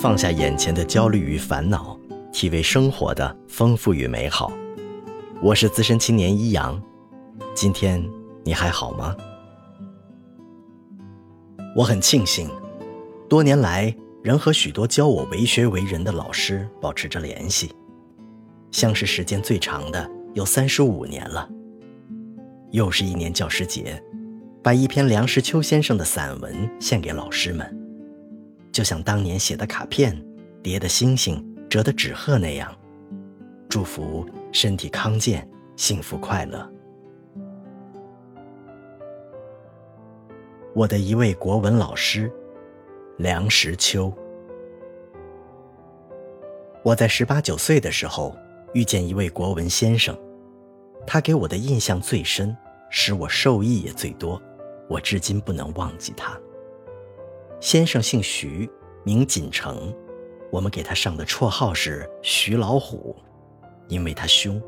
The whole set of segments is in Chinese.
放下眼前的焦虑与烦恼，体味生活的丰富与美好。我是资深青年一阳，今天你还好吗？我很庆幸，多年来仍和许多教我为学为人的老师保持着联系，相识时间最长的有三十五年了。又是一年教师节，把一篇梁实秋先生的散文献给老师们。就像当年写的卡片、叠的星星、折的纸鹤那样，祝福身体康健、幸福快乐。我的一位国文老师，梁实秋。我在十八九岁的时候遇见一位国文先生，他给我的印象最深，使我受益也最多，我至今不能忘记他。先生姓徐，名锦成，我们给他上的绰号是“徐老虎”，因为他凶。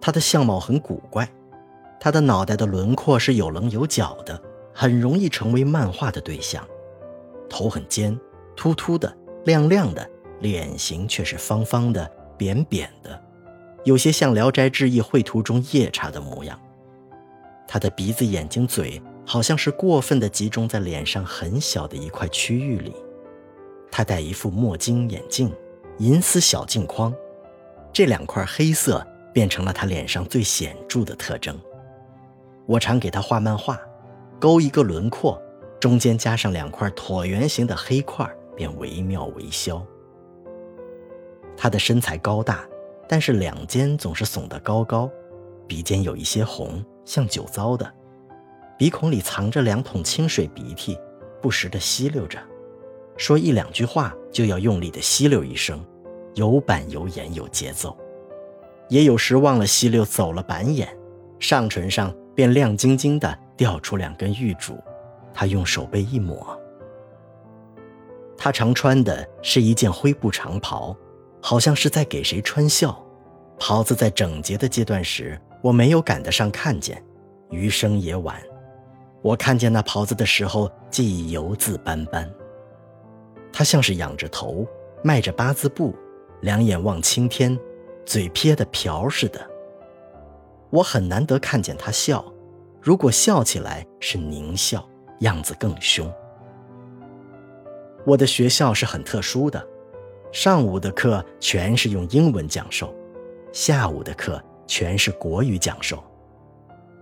他的相貌很古怪，他的脑袋的轮廓是有棱有角的，很容易成为漫画的对象。头很尖，秃秃的，亮亮的，脸型却是方方的，扁扁的，有些像《聊斋志异》绘图中夜叉的模样。他的鼻子、眼睛、嘴。好像是过分的集中在脸上很小的一块区域里。他戴一副墨镜眼镜，银丝小镜框，这两块黑色变成了他脸上最显著的特征。我常给他画漫画，勾一个轮廓，中间加上两块椭圆形的黑块，便惟妙惟肖。他的身材高大，但是两肩总是耸得高高，鼻尖有一些红，像酒糟的。鼻孔里藏着两桶清水鼻涕，不时地吸溜着，说一两句话就要用力地吸溜一声，有板有眼有节奏。也有时忘了吸溜，走了板眼，上唇上便亮晶晶的掉出两根玉珠，他用手背一抹。他常穿的是一件灰布长袍，好像是在给谁穿孝。袍子在整洁的阶段时，我没有赶得上看见，余生也晚。我看见那袍子的时候，记忆犹自斑斑。他像是仰着头，迈着八字步，两眼望青天，嘴撇得瓢似的。我很难得看见他笑，如果笑起来是狞笑，样子更凶。我的学校是很特殊的，上午的课全是用英文讲授，下午的课全是国语讲授。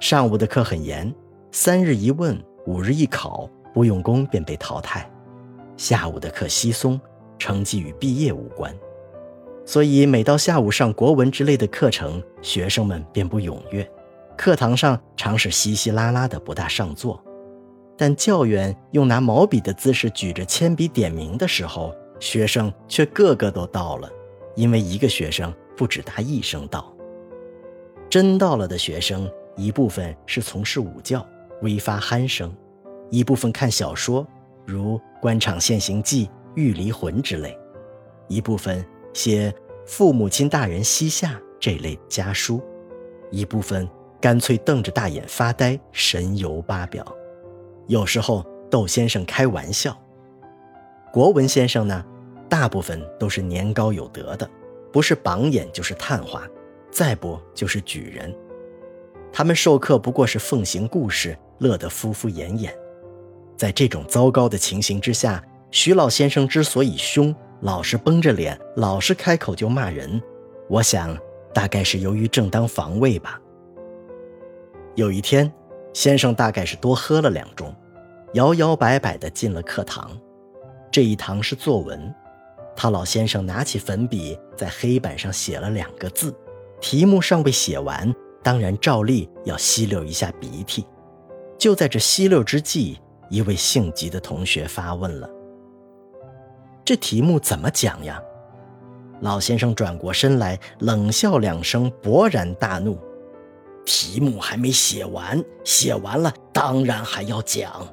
上午的课很严。三日一问，五日一考，不用功便被淘汰。下午的课稀松，成绩与毕业无关，所以每到下午上国文之类的课程，学生们便不踊跃。课堂上常是稀稀拉拉的，不大上座。但教员用拿毛笔的姿势举着铅笔点名的时候，学生却个个都到了，因为一个学生不止答一声到。真到了的学生，一部分是从事午教。微发鼾声，一部分看小说，如《官场现形记》《玉离魂》之类；一部分写父母亲大人膝下这类家书；一部分干脆瞪着大眼发呆，神游八表。有时候逗先生开玩笑。国文先生呢，大部分都是年高有德的，不是榜眼就是探花，再不就是举人。他们授课不过是奉行故事。乐得敷敷衍衍，在这种糟糕的情形之下，徐老先生之所以凶，老是绷着脸，老是开口就骂人，我想大概是由于正当防卫吧。有一天，先生大概是多喝了两盅，摇摇摆摆地进了课堂。这一堂是作文，他老先生拿起粉笔在黑板上写了两个字，题目尚未写完，当然照例要吸溜一下鼻涕。就在这吸溜之际，一位性急的同学发问了：“这题目怎么讲呀？”老先生转过身来，冷笑两声，勃然大怒：“题目还没写完，写完了当然还要讲，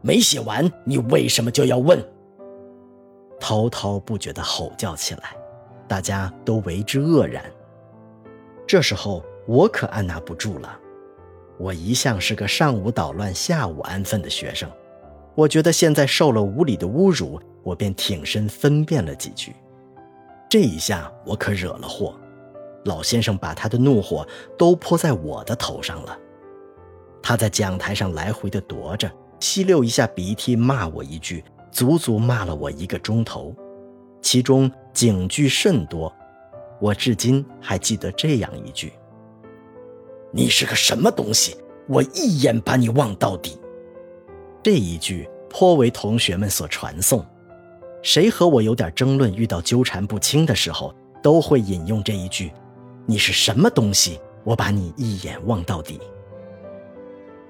没写完你为什么就要问？”滔滔不绝地吼叫起来，大家都为之愕然。这时候我可按捺不住了。我一向是个上午捣乱、下午安分的学生，我觉得现在受了无理的侮辱，我便挺身分辨了几句。这一下我可惹了祸，老先生把他的怒火都泼在我的头上了。他在讲台上来回的踱着，吸溜一下鼻涕，骂我一句，足足骂了我一个钟头，其中警句甚多。我至今还记得这样一句：“你是个什么东西？我一眼把你望到底。”这一句颇为同学们所传颂，谁和我有点争论、遇到纠缠不清的时候，都会引用这一句：“你是什么东西？我把你一眼望到底。”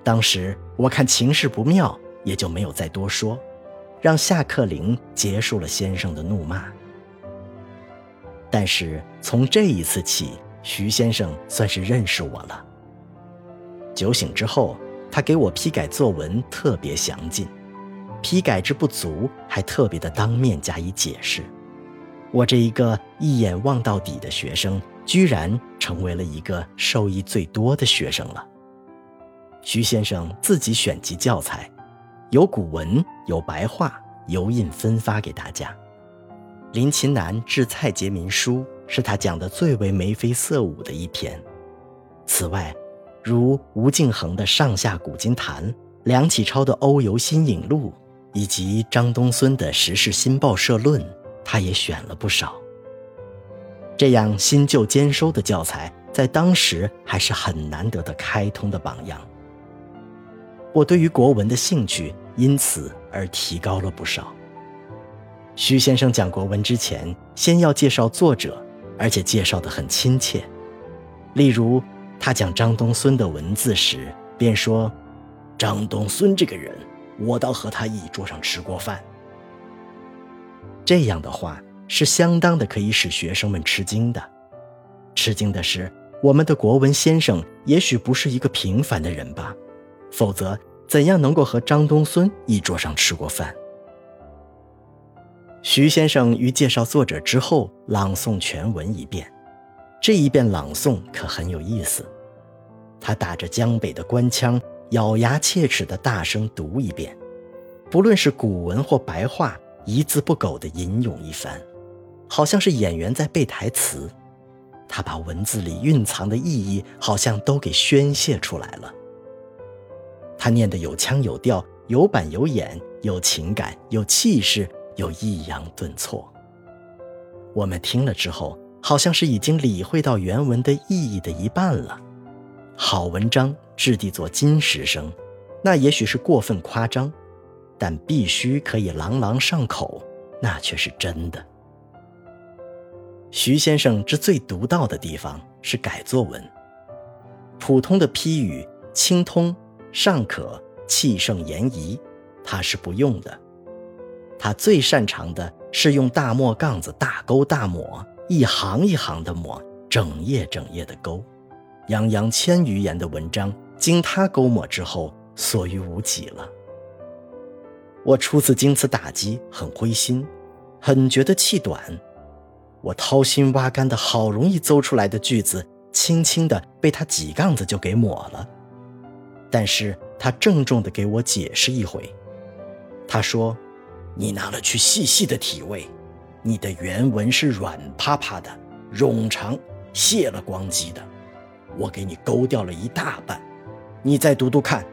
当时我看情势不妙，也就没有再多说，让下课铃结束了先生的怒骂。但是从这一次起，徐先生算是认识我了。酒醒之后，他给我批改作文，特别详尽，批改之不足，还特别的当面加以解释。我这一个一眼望到底的学生，居然成为了一个受益最多的学生了。徐先生自己选集教材，有古文，有白话，油印分发给大家。林琴南致蔡杰民书是他讲的最为眉飞色舞的一篇。此外，如吴敬恒的《上下古今谈》，梁启超的《欧游新影录》，以及张东荪的《时事新报社论》，他也选了不少。这样新旧兼收的教材，在当时还是很难得的开通的榜样。我对于国文的兴趣因此而提高了不少。徐先生讲国文之前，先要介绍作者，而且介绍得很亲切。例如，他讲张东荪的文字时，便说：“张东荪这个人，我倒和他一桌上吃过饭。”这样的话是相当的可以使学生们吃惊的。吃惊的是，我们的国文先生也许不是一个平凡的人吧？否则，怎样能够和张东荪一桌上吃过饭？徐先生于介绍作者之后，朗诵全文一遍。这一遍朗诵可很有意思。他打着江北的官腔，咬牙切齿地大声读一遍，不论是古文或白话，一字不苟地吟咏一番，好像是演员在背台词。他把文字里蕴藏的意义，好像都给宣泄出来了。他念得有腔有调，有板有眼，有情感，有气势。有抑扬顿挫。我们听了之后，好像是已经理会到原文的意义的一半了。好文章质地作金石声，那也许是过分夸张，但必须可以朗朗上口，那却是真的。徐先生之最独到的地方是改作文，普通的批语清通尚可，气盛言宜，他是不用的。他最擅长的是用大墨杠子大勾大抹，一行一行的抹，整页整页的勾，洋洋千余言的文章，经他勾抹之后，所余无几了。我初次经此打击，很灰心，很觉得气短。我掏心挖肝的好容易诌出来的句子，轻轻的被他几杠子就给抹了。但是他郑重的给我解释一回，他说。你拿了去细细的体味，你的原文是软趴趴的、冗长、泄了光机的，我给你勾掉了一大半。你再读读看，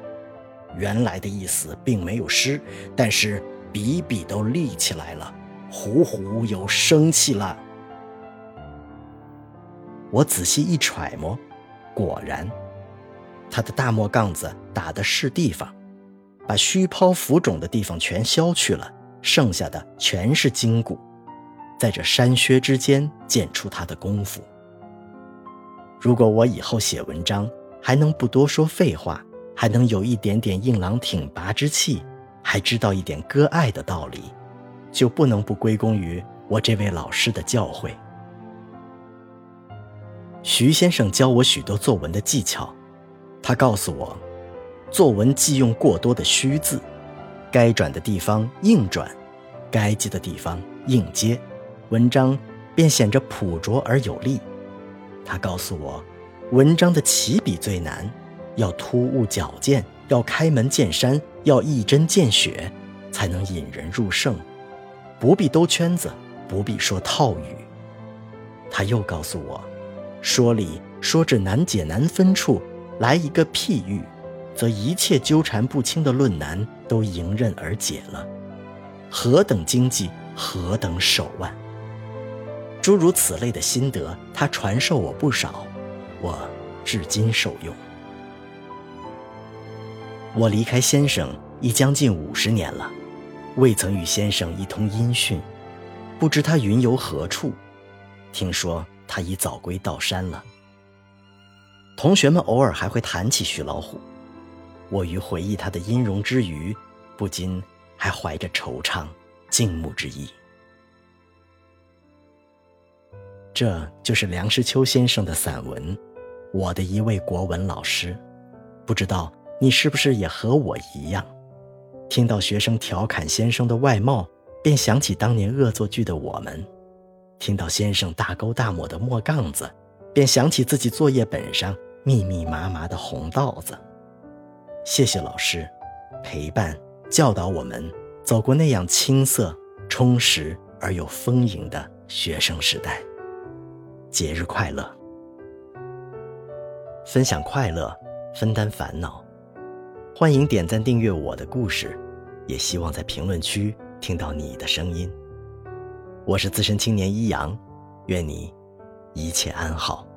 原来的意思并没有失，但是笔笔都立起来了，虎虎有生气了。我仔细一揣摩，果然，他的大墨杠子打的是地方，把虚抛浮肿的地方全削去了。剩下的全是筋骨，在这山削之间见出他的功夫。如果我以后写文章还能不多说废话，还能有一点点硬朗挺拔之气，还知道一点割爱的道理，就不能不归功于我这位老师的教诲。徐先生教我许多作文的技巧，他告诉我，作文忌用过多的虚字。该转的地方硬转，该接的地方硬接，文章便显着朴拙而有力。他告诉我，文章的起笔最难，要突兀矫健，要开门见山，要一针见血，才能引人入胜。不必兜圈子，不必说套语。他又告诉我，说理说至难解难分处，来一个譬喻，则一切纠缠不清的论难都迎刃而解了。何等经济，何等手腕！诸如此类的心得，他传授我不少，我至今受用。我离开先生已将近五十年了，未曾与先生一通音讯，不知他云游何处。听说他已早归道山了。同学们偶尔还会谈起徐老虎，我于回忆他的音容之余，不禁还怀着惆怅、敬慕之意。这就是梁实秋先生的散文，《我的一位国文老师》，不知道。你是不是也和我一样，听到学生调侃先生的外貌，便想起当年恶作剧的我们；听到先生大勾大抹的墨杠子，便想起自己作业本上密密麻麻的红道子。谢谢老师，陪伴教导我们走过那样青涩、充实而又丰盈的学生时代。节日快乐！分享快乐，分担烦恼。欢迎点赞订阅我的故事，也希望在评论区听到你的声音。我是资深青年一阳，愿你一切安好。